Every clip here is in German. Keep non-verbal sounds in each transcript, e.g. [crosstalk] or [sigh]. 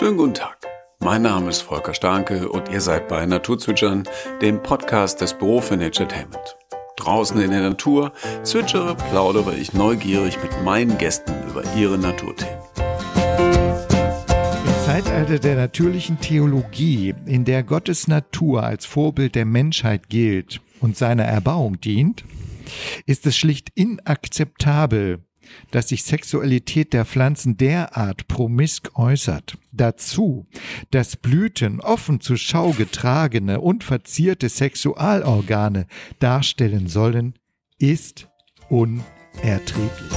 Schönen guten Tag. Mein Name ist Volker Starke und ihr seid bei Naturzwitschern, dem Podcast des Büro für Naturetainment. Draußen in der Natur zwitschere, plaudere ich neugierig mit meinen Gästen über ihre Naturthemen. Im Zeitalter der natürlichen Theologie, in der Gottes Natur als Vorbild der Menschheit gilt und seiner Erbauung dient, ist es schlicht inakzeptabel, dass sich Sexualität der Pflanzen derart promisk äußert. Dazu, dass Blüten offen zur Schau getragene und verzierte Sexualorgane darstellen sollen, ist unerträglich.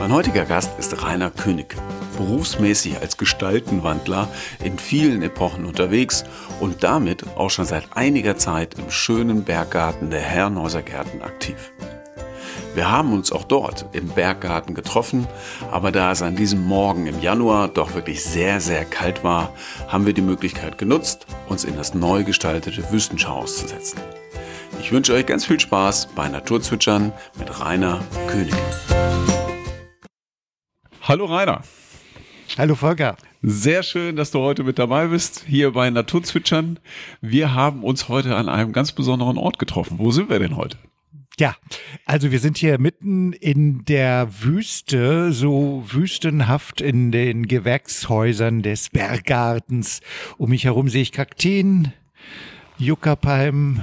Mein heutiger Gast ist Rainer König, berufsmäßig als Gestaltenwandler in vielen Epochen unterwegs und damit auch schon seit einiger Zeit im schönen Berggarten der Herrenhäuser Gärten aktiv. Wir haben uns auch dort im Berggarten getroffen, aber da es an diesem Morgen im Januar doch wirklich sehr, sehr kalt war, haben wir die Möglichkeit genutzt, uns in das neu gestaltete Wüstenschauhaus zu setzen. Ich wünsche euch ganz viel Spaß bei Naturzwitschern mit Rainer König. Hallo Rainer. Hallo Volker. Sehr schön, dass du heute mit dabei bist, hier bei Naturzwitschern. Wir haben uns heute an einem ganz besonderen Ort getroffen. Wo sind wir denn heute? Ja, also wir sind hier mitten in der Wüste, so wüstenhaft in den Gewächshäusern des Berggartens. Um mich herum sehe ich Kakteen, Juckerpalmen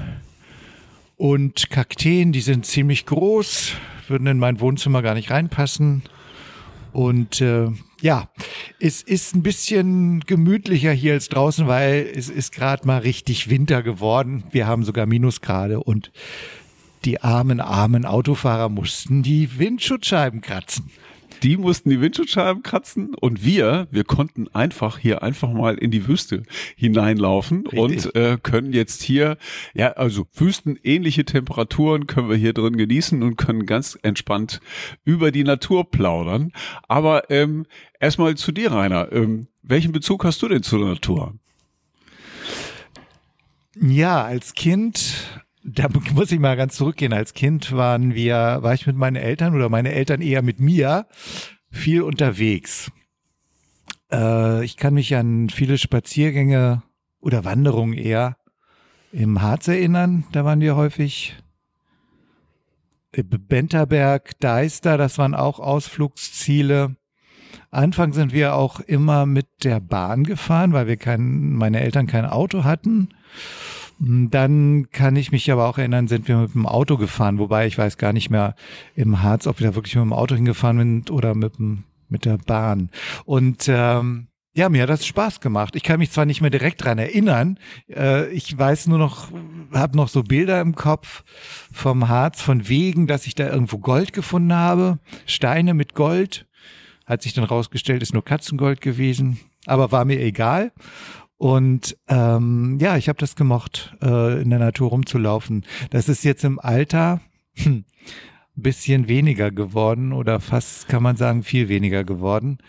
und Kakteen, die sind ziemlich groß, würden in mein Wohnzimmer gar nicht reinpassen. Und äh, ja, es ist ein bisschen gemütlicher hier als draußen, weil es ist gerade mal richtig Winter geworden. Wir haben sogar Minusgrade und die armen, armen Autofahrer mussten die Windschutzscheiben kratzen. Die mussten die Windschutzscheiben kratzen und wir, wir konnten einfach hier einfach mal in die Wüste hineinlaufen Richtig. und äh, können jetzt hier, ja, also wüstenähnliche Temperaturen können wir hier drin genießen und können ganz entspannt über die Natur plaudern. Aber ähm, erstmal zu dir, Rainer. Ähm, welchen Bezug hast du denn zur Natur? Ja, als Kind da muss ich mal ganz zurückgehen. Als Kind waren wir, war ich mit meinen Eltern oder meine Eltern eher mit mir viel unterwegs. Äh, ich kann mich an viele Spaziergänge oder Wanderungen eher im Harz erinnern. Da waren wir häufig. Benterberg, Deister, das waren auch Ausflugsziele. Anfang sind wir auch immer mit der Bahn gefahren, weil wir kein, meine Eltern kein Auto hatten. Dann kann ich mich aber auch erinnern, sind wir mit dem Auto gefahren, wobei ich weiß gar nicht mehr im Harz, ob wir da wirklich mit dem Auto hingefahren sind oder mit, dem, mit der Bahn. Und ähm, ja, mir hat das Spaß gemacht. Ich kann mich zwar nicht mehr direkt dran erinnern, äh, ich weiß nur noch, habe noch so Bilder im Kopf vom Harz, von Wegen, dass ich da irgendwo Gold gefunden habe, Steine mit Gold. Hat sich dann rausgestellt, ist nur Katzengold gewesen, aber war mir egal. Und ähm, ja, ich habe das gemocht, äh, in der Natur rumzulaufen. Das ist jetzt im Alter hm, bisschen weniger geworden oder fast kann man sagen viel weniger geworden.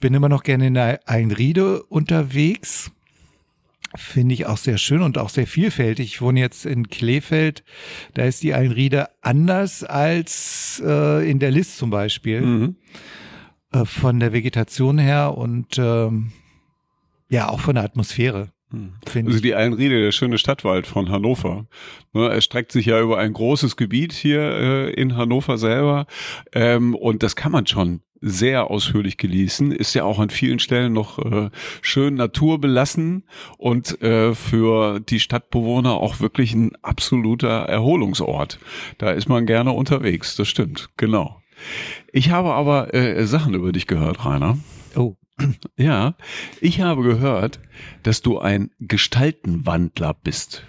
Bin immer noch gerne in der Einriede unterwegs. Finde ich auch sehr schön und auch sehr vielfältig. Ich wohne jetzt in Kleefeld. Da ist die Einriede anders als äh, in der List zum Beispiel. Mhm. Äh, von der Vegetation her und ähm, ja, auch von der Atmosphäre. Hm. Also die Einriede, der schöne Stadtwald von Hannover. Ne, er streckt sich ja über ein großes Gebiet hier äh, in Hannover selber. Ähm, und das kann man schon sehr ausführlich genießen. Ist ja auch an vielen Stellen noch äh, schön naturbelassen und äh, für die Stadtbewohner auch wirklich ein absoluter Erholungsort. Da ist man gerne unterwegs, das stimmt, genau. Ich habe aber äh, Sachen über dich gehört, Rainer. Ja, ich habe gehört, dass du ein Gestaltenwandler bist.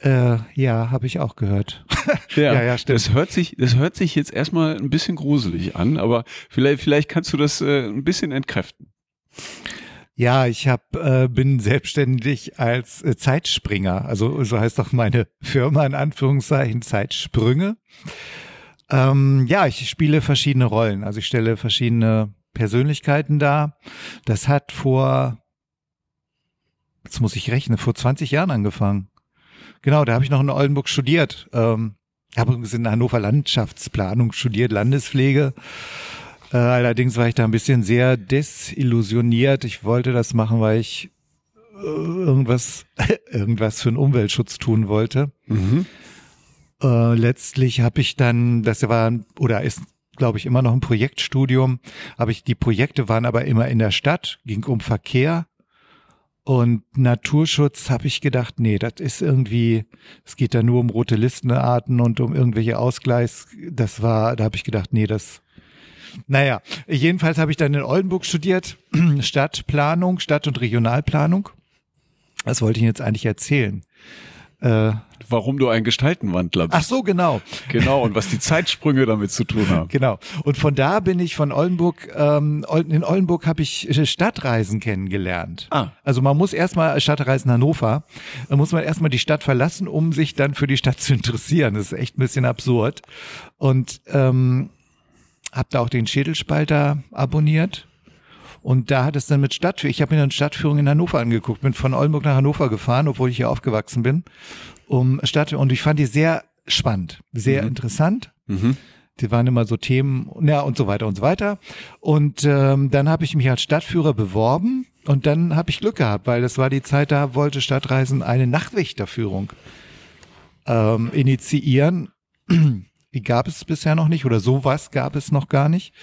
Äh, ja, habe ich auch gehört. [laughs] ja, ja, ja, stimmt. Das hört sich, das hört sich jetzt erstmal ein bisschen gruselig an, aber vielleicht, vielleicht kannst du das äh, ein bisschen entkräften. Ja, ich hab, äh, bin selbstständig als äh, Zeitspringer. Also so heißt doch meine Firma in Anführungszeichen Zeitsprünge. Ähm, ja, ich spiele verschiedene Rollen. Also ich stelle verschiedene Persönlichkeiten da. Das hat vor, jetzt muss ich rechnen, vor 20 Jahren angefangen. Genau, da habe ich noch in Oldenburg studiert. Ähm, habe übrigens in Hannover Landschaftsplanung studiert, Landespflege. Äh, allerdings war ich da ein bisschen sehr desillusioniert. Ich wollte das machen, weil ich äh, irgendwas, [laughs] irgendwas für den Umweltschutz tun wollte. Mhm. Äh, letztlich habe ich dann, das war oder ist, glaube ich, immer noch ein Projektstudium, aber ich die Projekte waren aber immer in der Stadt, ging um Verkehr und Naturschutz habe ich gedacht, nee, das ist irgendwie, es geht da nur um rote Listenarten und um irgendwelche Ausgleichs. Das war, da habe ich gedacht, nee, das. Naja, jedenfalls habe ich dann in Oldenburg studiert, [clears throat] Stadtplanung, Stadt- und Regionalplanung. Was wollte ich Ihnen jetzt eigentlich erzählen? Äh, Warum du ein Gestaltenwandler bist. Ach so, genau. Genau, und was die Zeitsprünge damit zu tun haben. Genau. Und von da bin ich von Oldenburg, ähm, in Oldenburg habe ich Stadtreisen kennengelernt. Ah. Also man muss erstmal Stadtreisen Hannover, muss man erstmal die Stadt verlassen, um sich dann für die Stadt zu interessieren. Das ist echt ein bisschen absurd. Und ähm, habe da auch den Schädelspalter abonniert und da hat es dann mit Stadtführung, ich habe mir dann Stadtführung in Hannover angeguckt, bin von Oldenburg nach Hannover gefahren, obwohl ich hier aufgewachsen bin, um Stadt, und ich fand die sehr spannend, sehr mhm. interessant. Mhm. Die waren immer so Themen, ja, und so weiter und so weiter. Und ähm, dann habe ich mich als Stadtführer beworben und dann habe ich Glück gehabt, weil das war die Zeit, da wollte Stadtreisen eine Nachtwächterführung ähm, initiieren. [clears throat] Die gab es bisher noch nicht oder sowas gab es noch gar nicht.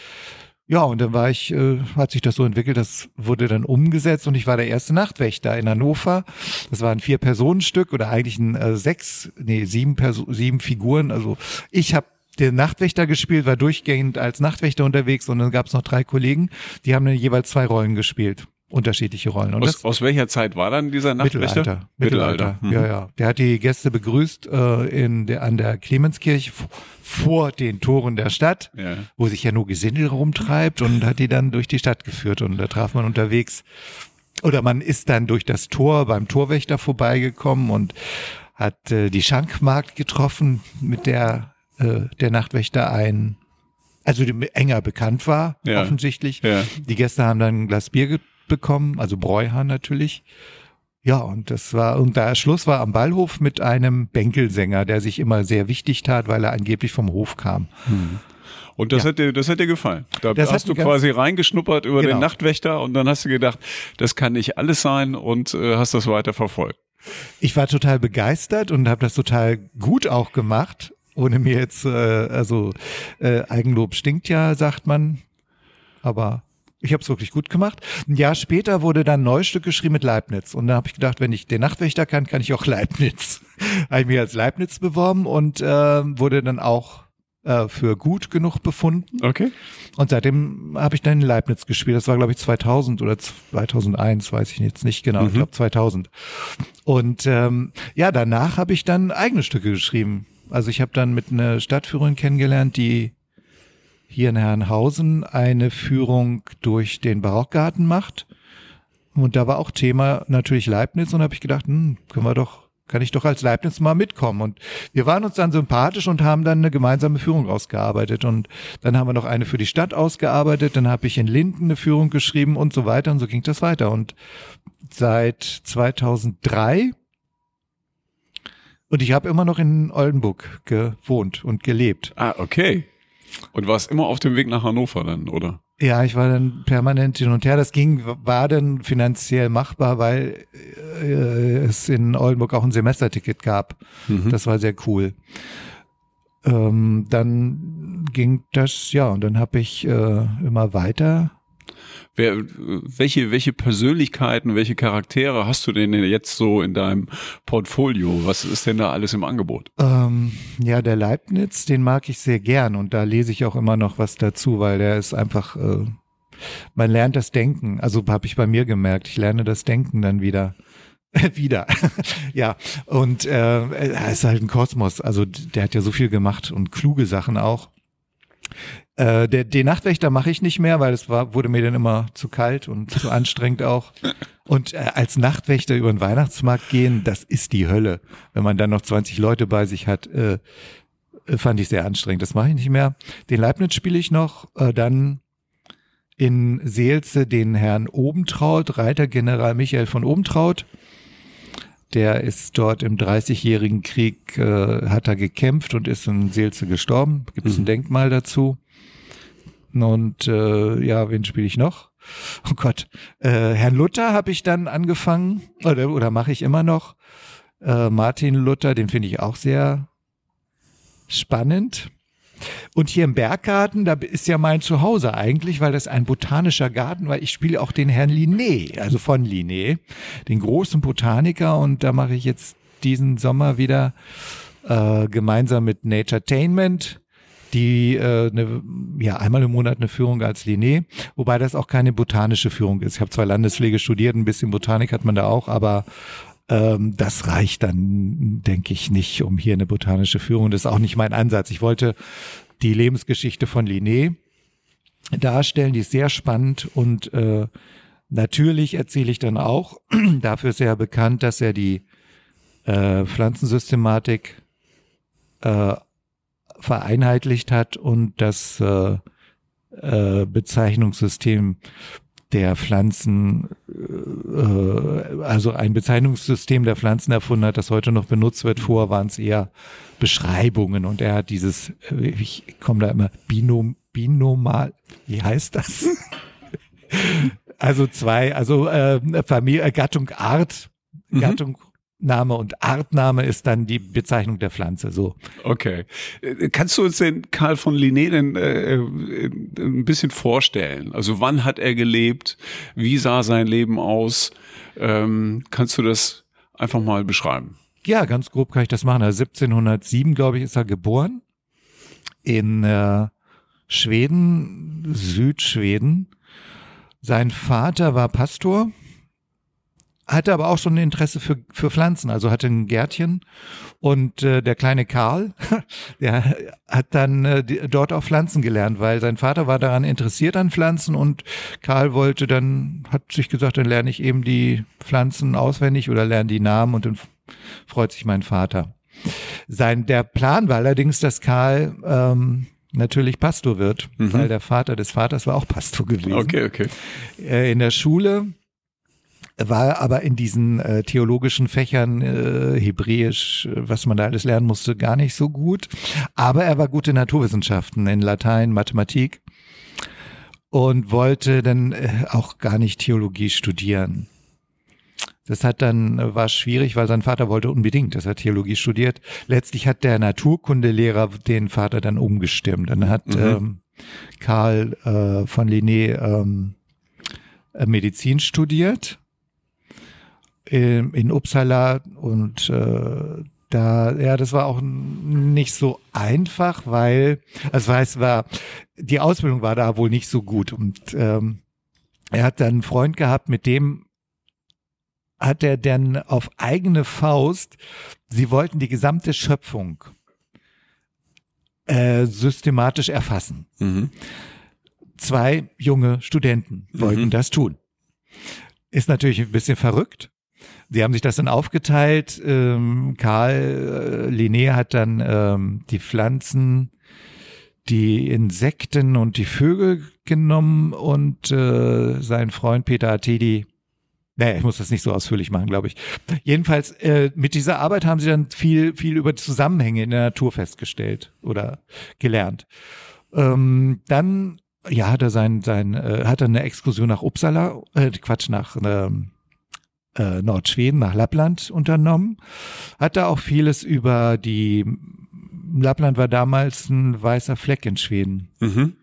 Ja, und dann war ich, äh, hat sich das so entwickelt, das wurde dann umgesetzt und ich war der erste Nachtwächter in Hannover. Das war ein Vier-Personen-Stück oder eigentlich ein äh, sechs, nee, sieben, Perso sieben Figuren. Also ich habe den Nachtwächter gespielt, war durchgehend als Nachtwächter unterwegs und dann gab es noch drei Kollegen, die haben dann jeweils zwei Rollen gespielt unterschiedliche Rollen. Und aus, aus welcher Zeit war dann dieser Nachtwächter? Mittelalter. Mittelalter. Mhm. Ja, ja. Der hat die Gäste begrüßt äh, in der, an der Clemenskirche vor den Toren der Stadt, ja. wo sich ja nur Gesindel rumtreibt und hat die dann durch die Stadt geführt und da traf man unterwegs oder man ist dann durch das Tor beim Torwächter vorbeigekommen und hat äh, die Schankmarkt getroffen, mit der äh, der Nachtwächter ein also enger bekannt war, ja. offensichtlich. Ja. Die Gäste haben dann ein Glas Bier bekommen, also Bräuhahn natürlich. Ja, und das war, und der Schluss war am Ballhof mit einem Bänkelsänger, der sich immer sehr wichtig tat, weil er angeblich vom Hof kam. Hm. Und das, Ja. hat dir, das hat dir gefallen. Da Das hast du quasi reingeschnuppert über den Genau. Nachtwächter und dann hast du gedacht, das kann nicht alles sein und äh, hast das weiter verfolgt. Ich war total begeistert und habe das total gut auch gemacht, ohne mir jetzt, äh, also äh, Eigenlob stinkt ja, sagt man, aber ich habe es wirklich gut gemacht. Ein Jahr später wurde dann ein Neustück geschrieben mit Leibniz und da habe ich gedacht, wenn ich den Nachtwächter kann, kann ich auch Leibniz. [laughs] habe ich mich als Leibniz beworben und äh, wurde dann auch äh, für gut genug befunden. Okay. Und seitdem habe ich dann in Leibniz gespielt. Das war, glaube ich, 2000 oder 2001, weiß ich jetzt nicht genau. Ich Mhm. glaube 2000. Und ähm, ja, danach habe ich dann eigene Stücke geschrieben. Also ich habe dann mit einer Stadtführerin kennengelernt, die hier in Herrenhausen eine Führung durch den Barockgarten macht. Und da war auch Thema natürlich Leibniz und habe ich gedacht, hm, können wir doch, kann ich doch als Leibniz mal mitkommen. Und wir waren uns dann sympathisch und haben dann eine gemeinsame Führung ausgearbeitet. Und dann haben wir noch eine für die Stadt ausgearbeitet, dann habe ich in Linden eine Führung geschrieben und so weiter und so ging das weiter. Und seit 2003 und ich habe immer noch in Oldenburg gewohnt und gelebt. Ah, okay. Und warst immer auf dem Weg nach Hannover dann, oder? Ja, ich war dann permanent hin und her. Das ging, war dann finanziell machbar, weil äh, es in Oldenburg auch ein Semesterticket gab. Mhm. Das war sehr cool. Ähm, dann ging das, ja, und dann habe ich äh, immer weiter. Wer, welche, welche Persönlichkeiten, welche Charaktere hast du denn jetzt so in deinem Portfolio? Was ist denn da alles im Angebot? Ähm, ja, der Leibniz, den mag ich sehr gern und da lese ich auch immer noch was dazu, weil der ist einfach, äh, man lernt das Denken. Also habe ich bei mir gemerkt, ich lerne das Denken dann wieder. [laughs] wieder. [laughs] ja, und äh, er ist halt ein Kosmos. Also der hat ja so viel gemacht und kluge Sachen auch. Äh, der, den Nachtwächter mache ich nicht mehr, weil es war, wurde mir dann immer zu kalt und [laughs] zu anstrengend auch. Und äh, als Nachtwächter über den Weihnachtsmarkt gehen, das ist die Hölle. Wenn man dann noch 20 Leute bei sich hat, äh, äh, fand ich sehr anstrengend. Das mache ich nicht mehr. Den Leibniz spiele ich noch. Äh, dann in Seelze den Herrn Obentraut, Reiter General Michael von Obentraut. Der ist dort im Dreißigjährigen Krieg, äh, hat er gekämpft und ist in Seelze gestorben. Gibt es ein Mhm. Denkmal dazu. Und äh, ja, wen spiele ich noch? Oh Gott, äh, Herrn Luther habe ich dann angefangen oder, oder mache ich immer noch. Äh, Martin Luther, den finde ich auch sehr spannend. Und hier im Berggarten, da ist ja mein Zuhause eigentlich, weil das ein botanischer Garten, weil ich spiele auch den Herrn Linné, also von Linné, den großen Botaniker. Und da mache ich jetzt diesen Sommer wieder äh, gemeinsam mit Naturetainment die äh, ne, ja einmal im Monat eine Führung als Linné, wobei das auch keine botanische Führung ist. Ich habe zwar Landespflege studiert, ein bisschen Botanik hat man da auch, aber ähm, das reicht dann, denke ich, nicht, um hier eine botanische Führung. Das ist auch nicht mein Ansatz. Ich wollte die Lebensgeschichte von Linné darstellen, die ist sehr spannend und äh, natürlich erzähle ich dann auch, [clears throat] dafür ist er ja bekannt, dass er die äh, Pflanzensystematik äh, vereinheitlicht hat und das äh, äh, Bezeichnungssystem der Pflanzen, äh, also ein Bezeichnungssystem der Pflanzen erfunden hat, das heute noch benutzt wird. Vorher waren es eher Beschreibungen und er hat dieses, äh, ich komme da immer, Binom, binomal, wie heißt das? [laughs] also zwei, also äh, Familie, Gattung, Art, mhm. Gattung, Name und Artname ist dann die Bezeichnung der Pflanze. So. Okay. Äh, kannst du uns den Karl von Linné denn äh, äh, ein bisschen vorstellen? Also wann hat er gelebt? Wie sah sein Leben aus? Ähm, kannst du das einfach mal beschreiben? Ja, ganz grob kann ich das machen. Also 1707, glaube ich, ist er geboren in äh, Schweden, Südschweden. Sein Vater war Pastor hatte aber auch schon ein Interesse für, für Pflanzen, also hatte ein Gärtchen und äh, der kleine Karl, [laughs] der hat dann äh, dort auch Pflanzen gelernt, weil sein Vater war daran interessiert an Pflanzen und Karl wollte dann, hat sich gesagt, dann lerne ich eben die Pflanzen auswendig oder lerne die Namen und dann freut sich mein Vater. Sein, der Plan war allerdings, dass Karl ähm, natürlich Pastor wird, mhm. weil der Vater des Vaters war auch Pastor gewesen. Okay, okay. Äh, in der Schule war aber in diesen äh, theologischen Fächern, äh, Hebräisch, äh, was man da alles lernen musste, gar nicht so gut. Aber er war gut in Naturwissenschaften, in Latein, Mathematik und wollte dann äh, auch gar nicht Theologie studieren. Das hat dann, äh, war schwierig, weil sein Vater wollte unbedingt, dass er Theologie studiert. Letztlich hat der Naturkundelehrer den Vater dann umgestimmt. Dann hat mhm. ähm, Karl äh, von Linné ähm, Medizin studiert in, in Uppsala und äh, da, ja, das war auch nicht so einfach, weil, also es war, die Ausbildung war da wohl nicht so gut und ähm, er hat dann einen Freund gehabt, mit dem hat er dann auf eigene Faust, sie wollten die gesamte Schöpfung äh, systematisch erfassen. Mhm. Zwei junge Studenten wollten mhm. das tun. Ist natürlich ein bisschen verrückt, Sie haben sich das dann aufgeteilt. Ähm, Karl äh, Linné hat dann ähm, die Pflanzen, die Insekten und die Vögel genommen und äh, sein Freund Peter Atedi naja, ich muss das nicht so ausführlich machen, glaube ich. Jedenfalls, äh, mit dieser Arbeit haben sie dann viel, viel über Zusammenhänge in der Natur festgestellt oder gelernt. Ähm, dann, ja, hat er sein, sein, äh, hat er eine Exkursion nach Uppsala, äh, Quatsch, nach, ähm, äh, Nordschweden nach Lappland unternommen. Hat da auch vieles über die Lappland war damals ein weißer Fleck in Schweden. Mhm.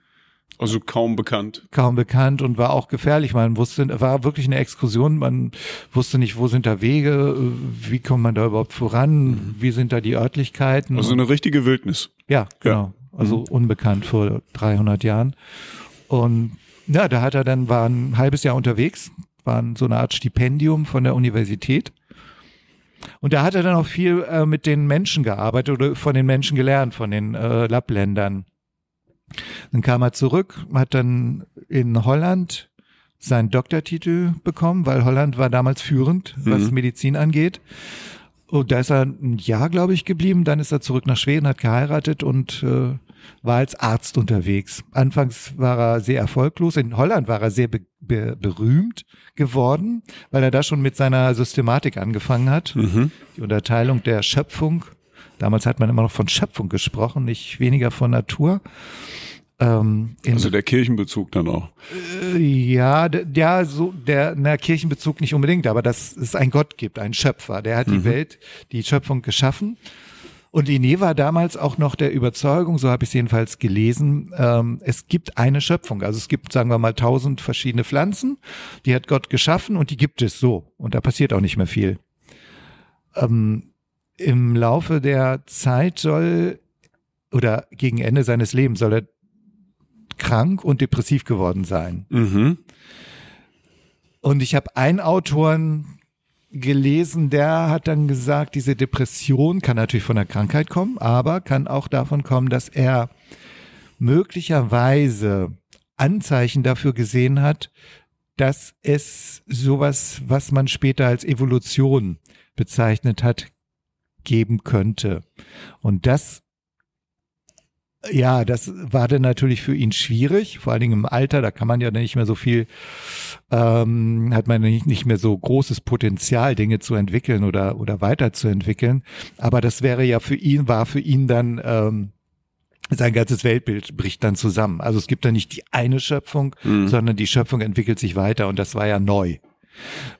Also kaum bekannt. Kaum bekannt und war auch gefährlich. Man wusste, war wirklich eine Exkursion. Man wusste nicht, wo sind da Wege, wie kommt man da überhaupt voran, mhm. wie sind da die Örtlichkeiten. Also eine richtige Wildnis. Ja, genau. Ja. Also mhm. unbekannt vor 300 Jahren. Und ja, da hat er dann, war ein halbes Jahr unterwegs, waren so eine Art Stipendium von der Universität. Und da hat er dann auch viel äh, mit den Menschen gearbeitet oder von den Menschen gelernt, von den äh, Lappländern. Dann kam er zurück, hat dann in Holland seinen Doktortitel bekommen, weil Holland war damals führend, was mhm. Medizin angeht. Und da ist er ein Jahr, glaube ich, geblieben. Dann ist er zurück nach Schweden, hat geheiratet und äh, war als Arzt unterwegs. Anfangs war er sehr erfolglos. In Holland war er sehr be be berühmt geworden, weil er da schon mit seiner Systematik angefangen hat. Mhm. Die Unterteilung der Schöpfung. Damals hat man immer noch von Schöpfung gesprochen, nicht weniger von Natur. Ähm, also der Kirchenbezug dann auch. Äh, ja, ja, so der na, Kirchenbezug nicht unbedingt, aber dass es einen Gott gibt, einen Schöpfer, der hat mhm. die Welt, die Schöpfung geschaffen. Und Linné war damals auch noch der Überzeugung, so habe ich es jedenfalls gelesen, ähm, es gibt eine Schöpfung. Also es gibt, sagen wir mal, tausend verschiedene Pflanzen, die hat Gott geschaffen und die gibt es so. Und da passiert auch nicht mehr viel. Ähm, Im Laufe der Zeit soll oder gegen Ende seines Lebens soll er krank und depressiv geworden sein. Mhm. Und ich habe einen Autoren gelesen, der hat dann gesagt, diese Depression kann natürlich von der Krankheit kommen, aber kann auch davon kommen, dass er möglicherweise Anzeichen dafür gesehen hat, dass es sowas, was man später als Evolution bezeichnet hat, geben könnte. Und das ja, das war dann natürlich für ihn schwierig, vor allen Dingen im Alter, da kann man ja nicht mehr so viel, ähm, hat man nicht, nicht mehr so großes Potenzial, Dinge zu entwickeln oder, oder weiterzuentwickeln. Aber das wäre ja für ihn, war für ihn dann, ähm, sein ganzes Weltbild bricht dann zusammen. Also es gibt da nicht die eine Schöpfung, mhm. sondern die Schöpfung entwickelt sich weiter und das war ja neu.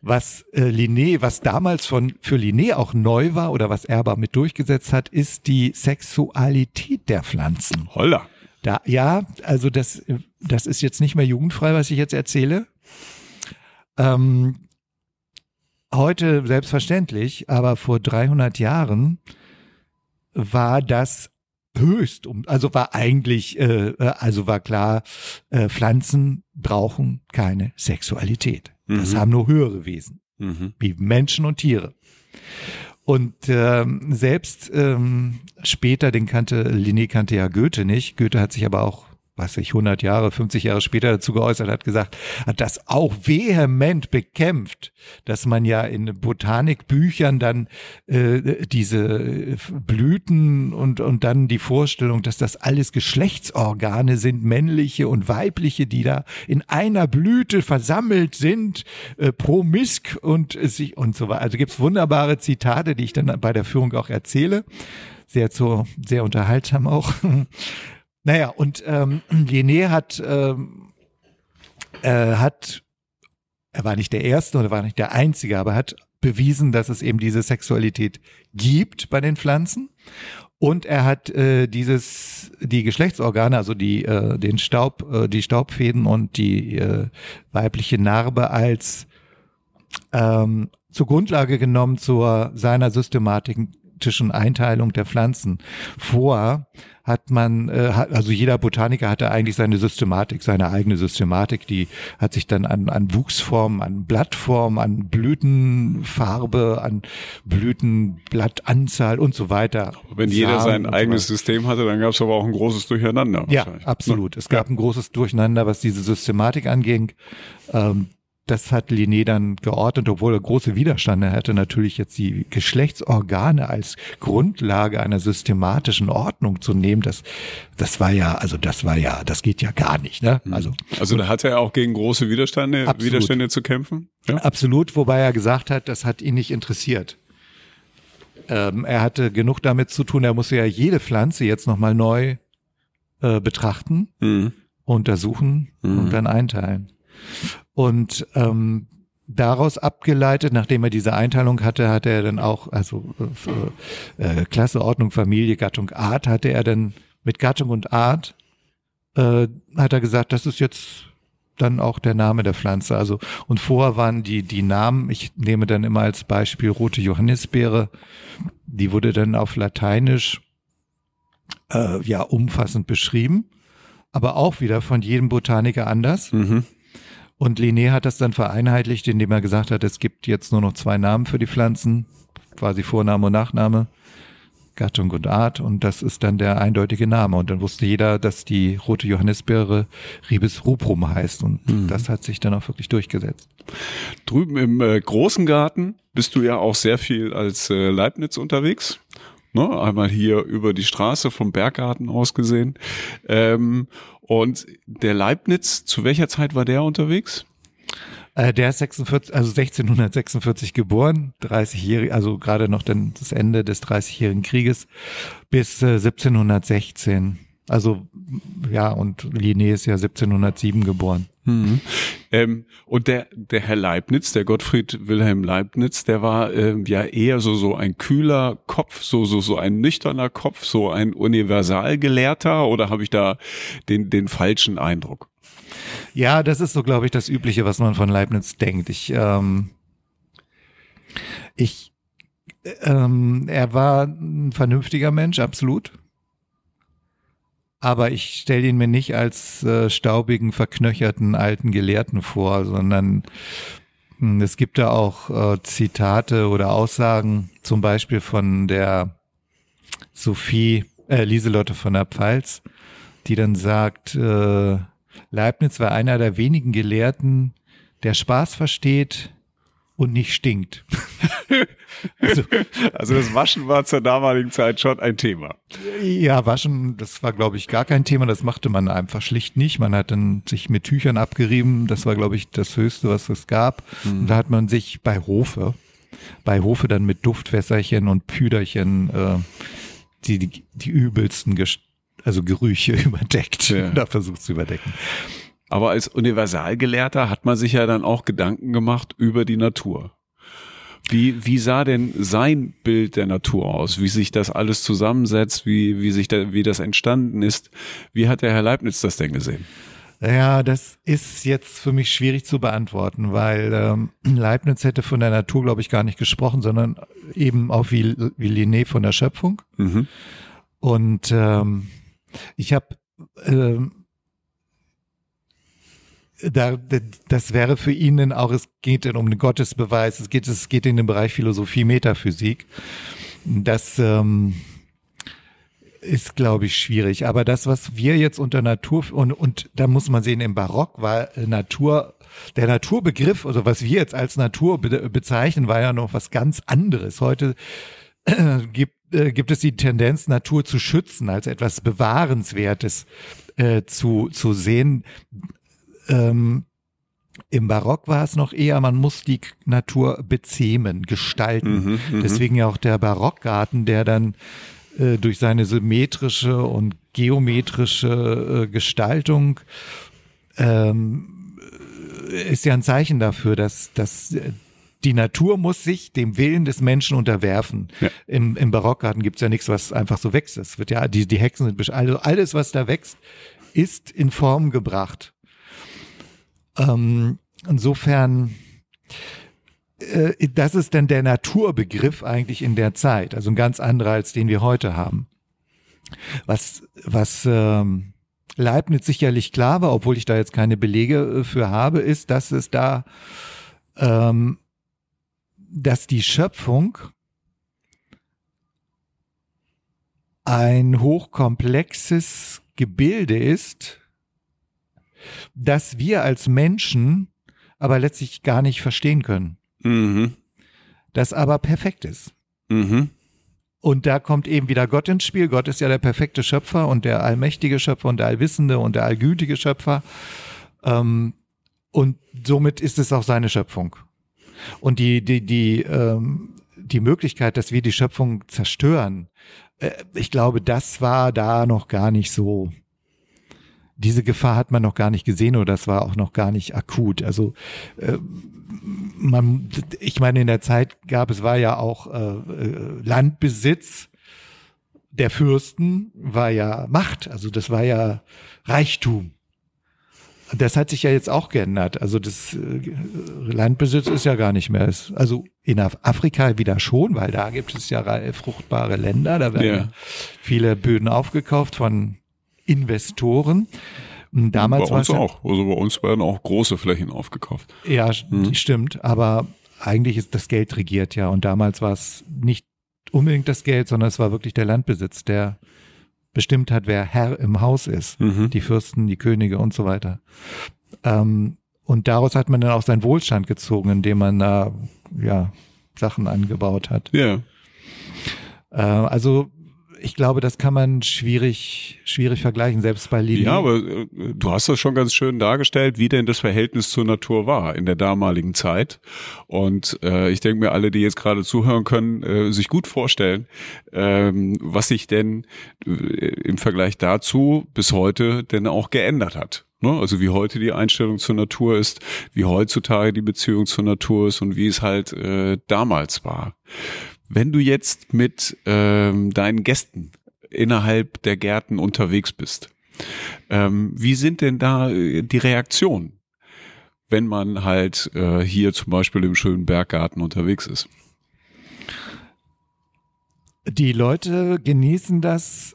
Was äh, Linné, was damals von für Linné auch neu war oder was er aber mit durchgesetzt hat, ist die Sexualität der Pflanzen. Holla. Da, ja, also das, das ist jetzt nicht mehr jugendfrei, was ich jetzt erzähle. Ähm, heute selbstverständlich, aber vor 300 Jahren war das höchst um, also war eigentlich, äh, äh, also war klar, äh, Pflanzen brauchen keine Sexualität. Das mhm. haben nur höhere Wesen, mhm. wie Menschen und Tiere. Und ähm, selbst ähm, später, den kannte, Linné kannte ja Goethe nicht. Goethe hat sich aber auch was ich 100 Jahre, 50 Jahre später dazu geäußert hat, gesagt, hat das auch vehement bekämpft, dass man ja in Botanikbüchern dann äh, diese Blüten und, und dann die Vorstellung, dass das alles Geschlechtsorgane sind, männliche und weibliche, die da in einer Blüte versammelt sind, äh, promisk und sich und so weiter. Also gibt's wunderbare Zitate, die ich dann bei der Führung auch erzähle sehr zu, sehr unterhaltsam auch. [laughs] Naja, und ähm, [clears throat] Linné hat, ähm, äh, hat, er war nicht der Erste oder war nicht der Einzige, aber hat bewiesen, dass es eben diese Sexualität gibt bei den Pflanzen. Und er hat äh, dieses, die Geschlechtsorgane, also die, äh, den Staub, äh, die Staubfäden und die äh, weibliche Narbe als ähm, zur Grundlage genommen zur seiner systematischen Einteilung der Pflanzen vor hat man, äh, also jeder Botaniker hatte eigentlich seine Systematik, seine eigene Systematik, die hat sich dann an, an Wuchsform, an Blattform, an Blütenfarbe, an Blütenblattanzahl und so weiter. Wenn jeder sein eigenes so System hatte, dann gab es aber auch ein großes Durcheinander. Ja, absolut. Es gab ja. ein großes Durcheinander, was diese Systematik anging. Ähm, das hat Linné dann geordnet, obwohl er große Widerstände hatte, natürlich jetzt die Geschlechtsorgane als Grundlage einer systematischen Ordnung zu nehmen. Das, das war ja, also das war ja, das geht ja gar nicht. Ne? Mhm. Also, also da hatte er auch gegen große Widerstände, absolut. Widerstände zu kämpfen. Ja? Absolut, wobei er gesagt hat, das hat ihn nicht interessiert. Ähm, er hatte genug damit zu tun, er musste ja jede Pflanze jetzt nochmal neu äh, betrachten, mhm. untersuchen mhm. und dann einteilen. Und ähm, daraus abgeleitet, nachdem er diese Einteilung hatte, hatte er dann auch, also äh, äh, Klasse, Ordnung, Familie, Gattung, Art, hatte er dann mit Gattung und Art, äh, hat er gesagt, das ist jetzt dann auch der Name der Pflanze. Also und vorher waren die die Namen. Ich nehme dann immer als Beispiel rote Johannisbeere. Die wurde dann auf Lateinisch äh, ja umfassend beschrieben, aber auch wieder von jedem Botaniker anders. Mhm. Und Linné hat das dann vereinheitlicht, indem er gesagt hat, es gibt jetzt nur noch zwei Namen für die Pflanzen, quasi Vorname und Nachname, Gattung und Art. Und das ist dann der eindeutige Name. Und dann wusste jeder, dass die rote Johannisbeere Ribes rubrum heißt. Und mhm. das hat sich dann auch wirklich durchgesetzt. Drüben im äh, großen Garten bist du ja auch sehr viel als äh, Leibniz unterwegs. Ne? Einmal hier über die Straße vom Berggarten aus gesehen. Ähm, und der Leibniz, zu welcher Zeit war der unterwegs? Äh, der ist 46, also 1646 geboren, 30-jährig, also gerade noch dann das Ende des 30-jährigen Krieges bis äh, 1716. Also ja, und Linné ist ja 1707 geboren. Mhm. Ähm, und der, der Herr Leibniz, der Gottfried Wilhelm Leibniz, der war ähm, ja eher so, so ein kühler Kopf, so, so, so ein nüchterner Kopf, so ein Universalgelehrter oder habe ich da den, den falschen Eindruck? Ja, das ist so, glaube ich, das Übliche, was man von Leibniz denkt. Ich, ähm, ich, ähm, er war ein vernünftiger Mensch, absolut aber ich stelle ihn mir nicht als äh, staubigen, verknöcherten alten Gelehrten vor, sondern mh, hm, es gibt da auch äh, Zitate oder Aussagen, zum Beispiel von der Sophie, äh, Lieselotte von der Pfalz, die dann sagt, äh, Leibniz war einer der wenigen Gelehrten, der Spaß versteht, und nicht stinkt. [laughs] also, also, das Waschen war zur damaligen Zeit schon ein Thema. Ja, Waschen, das war, glaube ich, gar kein Thema. Das machte man einfach schlicht nicht. Man hat dann sich mit Tüchern abgerieben. Das war, glaube ich, das Höchste, was es gab. Mhm. Und da hat man sich bei Hofe, bei Hofe dann mit Duftwässerchen und Püderchen äh, die, die, die übelsten Gest also Gerüche [laughs] überdeckt, ja. da versucht zu überdecken. Aber als Universalgelehrter hat man sich ja dann auch Gedanken gemacht über die Natur. Wie, wie sah denn sein Bild der Natur aus? Wie sich das alles zusammensetzt? Wie, wie sich da, wie das entstanden ist? Wie hat der Herr Leibniz das denn gesehen? Ja, das ist jetzt für mich schwierig zu beantworten, weil ähm, Leibniz hätte von der Natur, glaube ich, gar nicht gesprochen, sondern eben auch wie, wie Linné von der Schöpfung. Mhm. Und ähm, ich habe ähm, da, das wäre für ihn auch, es geht dann um den Gottesbeweis, es geht, es geht in den Bereich Philosophie, Metaphysik. Das ähm, ist, glaube ich, schwierig. Aber das, was wir jetzt unter Natur, und, und da muss man sehen, im Barock war Natur, der Naturbegriff, also was wir jetzt als Natur be bezeichnen, war ja noch was ganz anderes. Heute äh, gibt, äh, gibt es die Tendenz, Natur zu schützen, als etwas Bewahrenswertes äh, zu, zu sehen ähm, im Barock war es noch eher, man muss die Natur bezähmen, gestalten. Mhm, mhm, Deswegen ja auch der Barockgarten, der dann äh, durch seine symmetrische und geometrische äh, Gestaltung ähm, ist ja ein Zeichen dafür, dass, dass die Natur muss sich dem Willen des Menschen unterwerfen. Ja. Im, Im Barockgarten gibt's ja nichts, was einfach so wächst. Es wird ja, die, die Hexen sind, also alles, was da wächst, ist in Form gebracht. Ähm, insofern, äh, das ist dann der Naturbegriff eigentlich in der Zeit, also ein ganz anderer als den wir heute haben. Was, was ähm, Leibniz sicherlich klar war, obwohl ich da jetzt keine Belege äh, für habe, ist, dass es da, ähm, dass die Schöpfung ein hochkomplexes Gebilde ist, das wir als Menschen aber letztlich gar nicht verstehen können. Mhm. Das aber perfekt ist. Mhm. Und da kommt eben wieder Gott ins Spiel. Gott ist ja der perfekte Schöpfer und der allmächtige Schöpfer und der allwissende und der allgütige Schöpfer. Ähm, und somit ist es auch seine Schöpfung. Und die, die, die, ähm, die Möglichkeit, dass wir die Schöpfung zerstören, äh, ich glaube, das war da noch gar nicht so diese Gefahr hat man noch gar nicht gesehen oder das war auch noch gar nicht akut. Also äh, man, ich meine, in der Zeit gab es war ja auch äh, äh, Landbesitz der Fürsten war ja Macht, also das war ja Reichtum. Das hat sich ja jetzt auch geändert. Also das äh, Landbesitz ist ja gar nicht mehr. Also in Afrika wieder schon, weil da gibt es ja fruchtbare Länder. Da werden ja. viele Böden aufgekauft von Investoren. Damals bei uns auch. Also bei uns werden auch große Flächen aufgekauft. Ja, mhm. stimmt. Aber eigentlich ist das Geld regiert ja. Und damals war es nicht unbedingt das Geld, sondern es war wirklich der Landbesitz, der bestimmt hat, wer Herr im Haus ist. Mhm. Die Fürsten, die Könige und so weiter. Ähm, und daraus hat man dann auch seinen Wohlstand gezogen, indem man da ja Sachen angebaut hat. Ja. Äh, also ich glaube, das kann man schwierig, schwierig vergleichen, selbst bei Linné. Ja, aber äh, du hast das schon ganz schön dargestellt, wie denn das Verhältnis zur Natur war in der damaligen Zeit. Und äh, ich denke mir, alle, die jetzt gerade zuhören können, äh, sich gut vorstellen, ähm, was sich denn äh, im Vergleich dazu bis heute denn auch geändert hat. Ne? Also wie heute die Einstellung zur Natur ist, wie heutzutage die Beziehung zur Natur ist und wie es halt äh, damals war. Wenn du jetzt mit ähm, deinen Gästen innerhalb der Gärten unterwegs bist, ähm, wie sind denn da äh, die Reaktionen, wenn man halt äh, hier zum Beispiel im schönen Berggarten unterwegs ist? Die Leute genießen das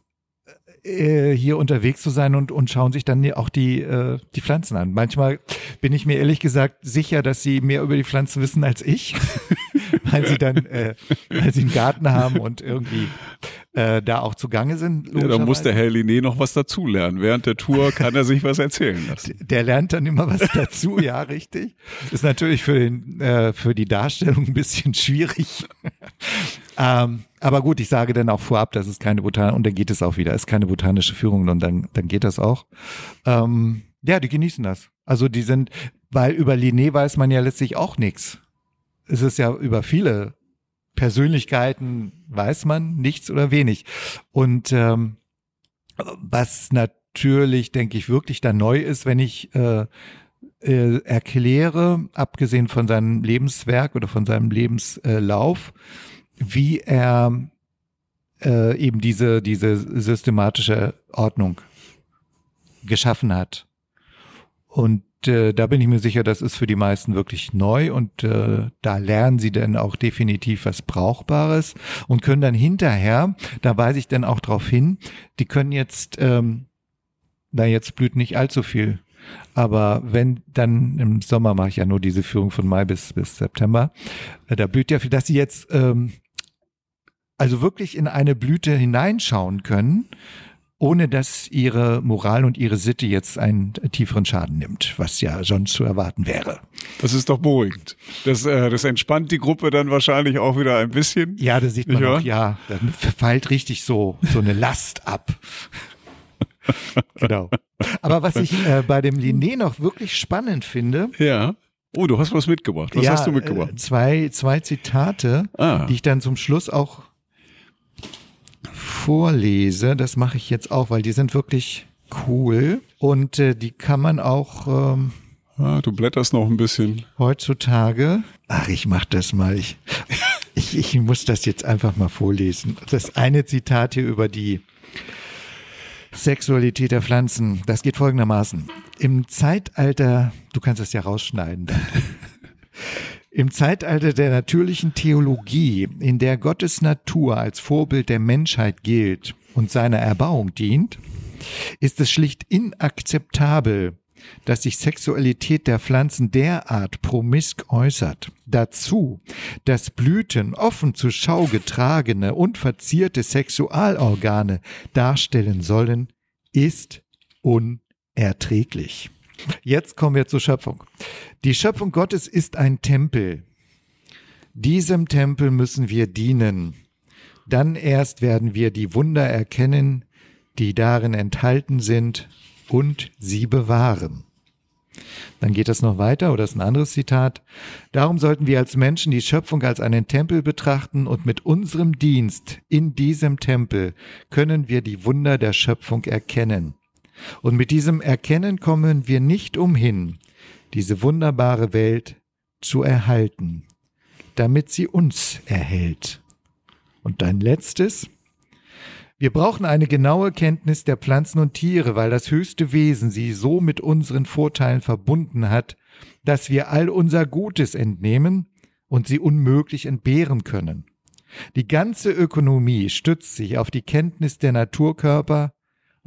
äh, hier unterwegs zu sein und, und schauen sich dann auch die, äh, die Pflanzen an. Manchmal bin ich mir ehrlich gesagt sicher, dass sie mehr über die Pflanzen wissen als ich, [laughs] weil sie dann, äh, weil sie einen Garten haben und irgendwie äh, da auch zugange sind. Ja, da muss der Herr Linné noch was dazulernen. Während der Tour kann er sich was erzählen lassen. Der lernt dann immer was dazu, ja, richtig. Ist natürlich für, den, äh, für die Darstellung ein bisschen schwierig. [laughs] ähm, aber gut, ich sage dann auch vorab, dass es keine Botanische, und dann geht es auch wieder, es ist keine botanische Führung und dann, dann geht das auch. Ähm, ja, die genießen das. Also die sind, weil über Linné weiß man ja letztlich auch nichts. Es ist ja über viele Persönlichkeiten weiß man nichts oder wenig. Und ähm, was natürlich, denke ich, wirklich da neu ist, wenn ich äh, äh, erkläre, abgesehen von seinem Lebenswerk oder von seinem Lebenslauf, wie er äh, eben diese, diese systematische Ordnung geschaffen hat. Und äh, da bin ich mir sicher, das ist für die meisten wirklich neu und äh, da lernen sie dann auch definitiv was Brauchbares und können dann hinterher, da weise ich dann auch darauf hin, die können jetzt, ähm, na jetzt blüht nicht allzu viel, aber wenn dann im Sommer mache ich ja nur diese Führung von Mai bis, bis September, äh, da blüht ja viel, dass sie jetzt ähm, also wirklich in eine Blüte hineinschauen können, ohne dass ihre Moral und ihre Sitte jetzt einen tieferen Schaden nimmt, was ja sonst zu erwarten wäre. Das ist doch beruhigend. Das, äh, das entspannt die Gruppe dann wahrscheinlich auch wieder ein bisschen. Ja, da sieht man auch, ja, dann fällt richtig so, so eine Last ab. genau. Aber was ich äh, bei dem Linné noch wirklich spannend finde, ja. Oh, du hast was mitgebracht. Was ja, hast du mitgebracht? Äh, zwei, zwei Zitate, ah. die ich dann zum Schluss auch vorlese. Das mache ich jetzt auch, weil die sind wirklich cool und äh, die kann man auch. Ähm, ah, du blätterst noch ein bisschen. Heutzutage. Ach, ich mach das mal. Ich, [laughs] ich, ich muss das jetzt einfach mal vorlesen. Das eine Zitat hier über die Sexualität der Pflanzen. Das geht folgendermaßen. Im Zeitalter, du kannst das ja rausschneiden. [laughs] Im Zeitalter der natürlichen Theologie, in der Gottes Natur als Vorbild der Menschheit gilt und seiner Erbauung dient, ist es schlicht inakzeptabel, dass sich Sexualität der Pflanzen derart promisk äußert. Dazu, dass Blüten offen zur Schau getragene und verzierte Sexualorgane darstellen sollen, ist unerträglich. Jetzt kommen wir zur Schöpfung. Die Schöpfung Gottes ist ein Tempel. Diesem Tempel müssen wir dienen. Dann erst werden wir die Wunder erkennen, die darin enthalten sind, und sie bewahren. Dann geht es noch weiter, oder ist ein anderes Zitat. Darum sollten wir als Menschen die Schöpfung als einen Tempel betrachten und mit unserem Dienst in diesem Tempel können wir die Wunder der Schöpfung erkennen. Und mit diesem Erkennen kommen wir nicht umhin, diese wunderbare Welt zu erhalten, damit sie uns erhält. Und dein letztes? Wir brauchen eine genaue Kenntnis der Pflanzen und Tiere, weil das höchste Wesen sie so mit unseren Vorteilen verbunden hat, dass wir all unser Gutes entnehmen und sie unmöglich entbehren können. Die ganze Ökonomie stützt sich auf die Kenntnis der Naturkörper,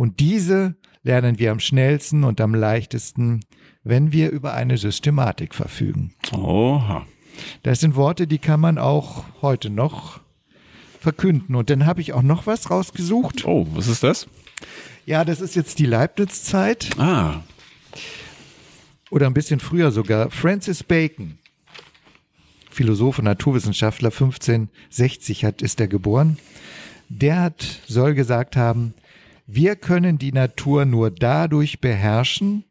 und diese lernen wir am schnellsten und am leichtesten, wenn wir über eine Systematik verfügen. Oha. Das sind Worte, die kann man auch heute noch verkünden. Und dann habe ich auch noch was rausgesucht. Oh, was ist das? Ja, das ist jetzt die Leibniz-Zeit. Ah. Oder ein bisschen früher sogar. Francis Bacon, Philosoph und Naturwissenschaftler, 1560 hat, ist er geboren. der hat, soll gesagt haben, wir können die Natur nur dadurch beherrschen,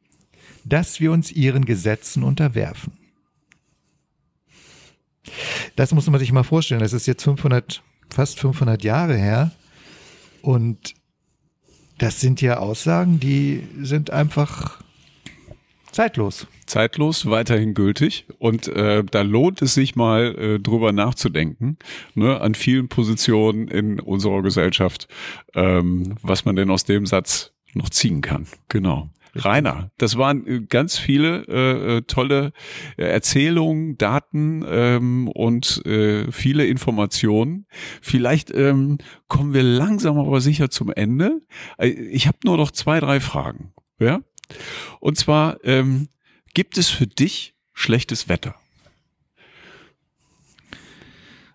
dass wir uns ihren Gesetzen unterwerfen. Das muss man sich mal vorstellen. Das ist jetzt 500, fast 500 Jahre her. Und das sind ja Aussagen, die sind einfach zeitlos. Zeitlos, weiterhin gültig. Und äh, da lohnt es sich mal äh, drüber nachzudenken, ne, an vielen Positionen in unserer Gesellschaft, ähm, was man denn aus dem Satz noch ziehen kann. Genau. Rainer, das waren äh, ganz viele äh, äh, tolle Erzählungen, Daten ähm, und äh, viele Informationen. Vielleicht ähm, kommen wir langsam aber sicher zum Ende. Äh, ich habe nur noch zwei, drei Fragen. Ja? Und zwar, ähm, gibt es für dich schlechtes Wetter?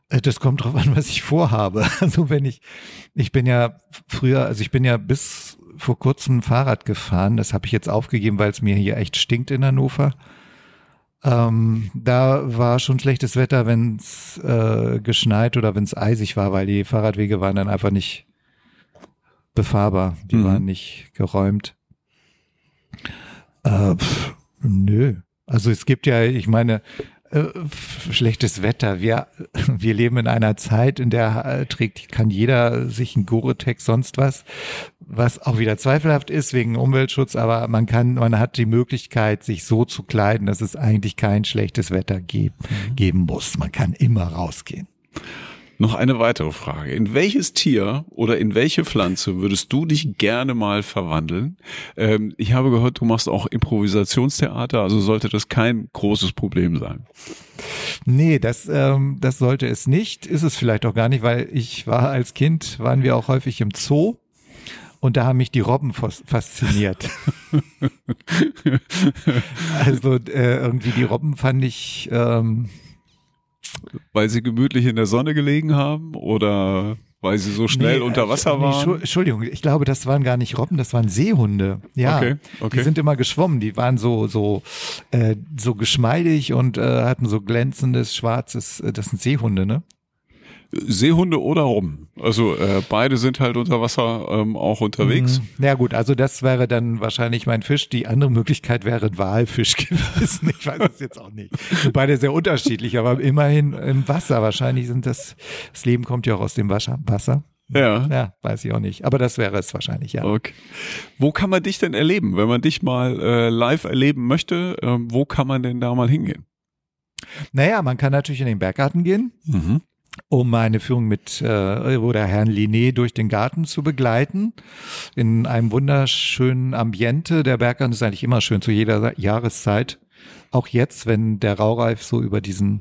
Das kommt drauf an, was ich vorhabe. [laughs] Also wenn ich, ich bin ja früher, also ich bin ja bis vor kurzem Fahrrad gefahren. Das habe ich jetzt aufgegeben, weil es mir hier echt stinkt in Hannover. Ähm, da war schon schlechtes Wetter, wenn es äh, geschneit oder wenn es eisig war, weil die Fahrradwege waren dann einfach nicht befahrbar. Die mhm. waren nicht geräumt. Äh, pff, nö. Also es gibt ja, ich meine, äh, schlechtes Wetter. Wir, [laughs] wir leben in einer Zeit, in der äh, trägt, kann jeder sich ein Gore-Tex sonst was, was auch wieder zweifelhaft ist wegen Umweltschutz, aber man kann, man hat die Möglichkeit, sich so zu kleiden, dass es eigentlich kein schlechtes Wetter geben, mhm. geben muss. Man kann immer rausgehen. Noch eine weitere Frage. In welches Tier oder in welche Pflanze würdest du dich gerne mal verwandeln? Ähm, ich habe gehört, du machst auch Improvisationstheater, also sollte das kein großes Problem sein. Nee, das, ähm, das sollte es nicht. Ist es vielleicht auch gar nicht, weil ich war als Kind, waren wir auch häufig im Zoo. Und da haben mich die Robben fasziniert. [laughs] also äh, irgendwie die Robben fand ich ähm, weil sie gemütlich in der Sonne gelegen haben oder weil sie so schnell nee, unter Wasser waren? Nee, Entschuldigung, ich glaube, das waren gar nicht Robben, das waren Seehunde. Ja, okay, okay. die sind immer geschwommen. Die waren so so äh, so geschmeidig und äh, hatten so glänzendes schwarzes. Äh, das sind Seehunde, ne? Seehunde oder Robben. Also äh, beide sind halt unter Wasser ähm, auch unterwegs. Mhm. Ja gut, also das wäre dann wahrscheinlich mein Fisch. Die andere Möglichkeit wäre ein Walfisch [laughs] gewesen. Ich weiß es jetzt auch nicht. Beide sehr unterschiedlich, aber immerhin im Wasser. Wahrscheinlich sind das, das Leben kommt ja auch aus dem Wasser. Ja. Ja, weiß ich auch nicht. Aber das wäre es wahrscheinlich, ja. Okay. Wo kann man dich denn erleben? Wenn man dich mal äh, live erleben möchte, äh, wo kann man denn da mal hingehen? Naja, man kann natürlich in den Berggarten gehen. Mhm um eine Führung mit äh, oder Herrn Linné durch den Garten zu begleiten. In einem wunderschönen Ambiente. Der Berggarten ist eigentlich immer schön zu jeder Jahreszeit. Auch jetzt, wenn der Raureif so über diesen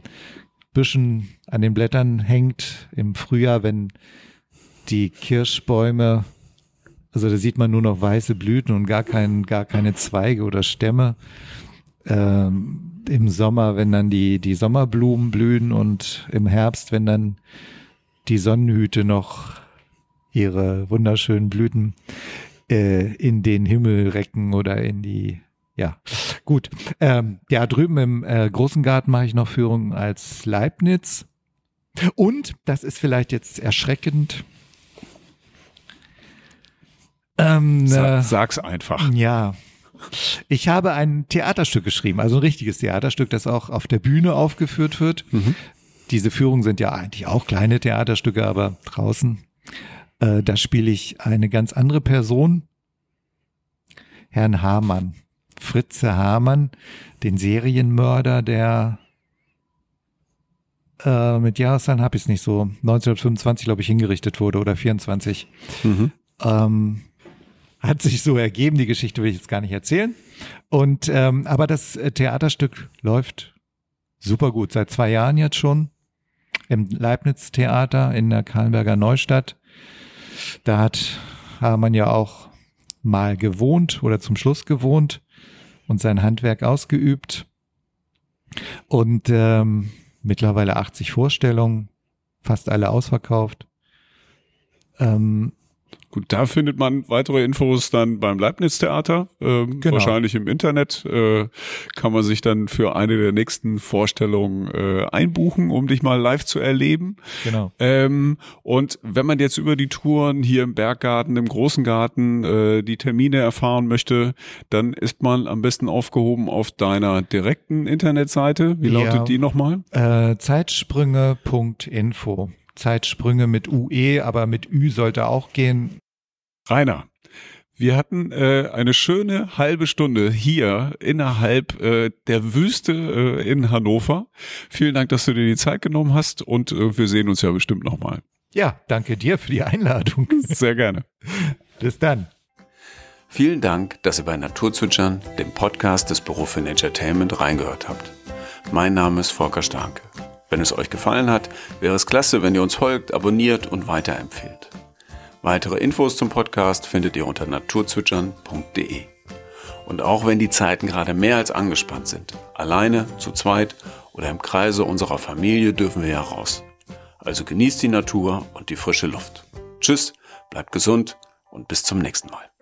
Büschen an den Blättern hängt, im Frühjahr, wenn die Kirschbäume, also da sieht man nur noch weiße Blüten und gar, kein, gar keine Zweige oder Stämme. Ähm, im Sommer, wenn dann die, die Sommerblumen blühen und im Herbst, wenn dann die Sonnenhüte noch ihre wunderschönen Blüten äh, in den Himmel recken oder in die, ja, gut. Ähm, ja, drüben im äh, großen Garten mache ich noch Führungen als Leibniz. Und, das ist vielleicht jetzt erschreckend, ähm, Sag, äh, sag's einfach. Ja, ich habe ein Theaterstück geschrieben, also ein richtiges Theaterstück, das auch auf der Bühne aufgeführt wird. Mhm. Diese Führungen sind ja eigentlich auch kleine Theaterstücke, aber draußen. Äh, da spiele ich eine ganz andere Person, Herrn Hamann, Fritze Hamann, den Serienmörder, der äh, mit Jahreszahlen habe ich es nicht so, 1925 glaube ich hingerichtet wurde oder 24. Mhm. Ähm, hat sich so ergeben. Die Geschichte will ich jetzt gar nicht erzählen. Und ähm, aber das äh, Theaterstück läuft super gut seit zwei Jahren jetzt schon im Leibniz Theater in der Kahlenberger Neustadt. Da hat man ja auch mal gewohnt oder zum Schluss gewohnt und sein Handwerk ausgeübt. Und ähm, mittlerweile 80 Vorstellungen, fast alle ausverkauft. Ähm, Gut, da findet man weitere Infos dann beim Leibniz-Theater, ähm, genau. wahrscheinlich im Internet. Äh, kann man sich dann für eine der nächsten Vorstellungen äh, einbuchen, um dich mal live zu erleben. Genau. Ähm, und wenn man jetzt über die Touren hier im Berggarten, im Großen Garten äh, die Termine erfahren möchte, dann ist man am besten aufgehoben auf deiner direkten Internetseite. Wie lautet ja, die nochmal? Äh, Zeitsprünge.info. Zeitsprünge mit UE, aber mit Ü sollte auch gehen. Rainer, wir hatten äh, eine schöne halbe Stunde hier innerhalb äh, der Wüste äh, in Hannover. Vielen Dank, dass du dir die Zeit genommen hast und äh, wir sehen uns ja bestimmt nochmal. Ja, danke dir für die Einladung. [laughs] Sehr gerne. Bis dann. Vielen Dank, dass ihr bei Naturzwitschern, dem Podcast des Büro für Entertainment, reingehört habt. Mein Name ist Volker Starke. Wenn es euch gefallen hat, wäre es klasse, wenn ihr uns folgt, abonniert und weiterempfehlt. Weitere Infos zum Podcast findet ihr unter naturzwitschern.de. Und auch wenn die Zeiten gerade mehr als angespannt sind, alleine, zu zweit oder im Kreise unserer Familie dürfen wir ja raus. Also genießt die Natur und die frische Luft. Tschüss, bleibt gesund und bis zum nächsten Mal.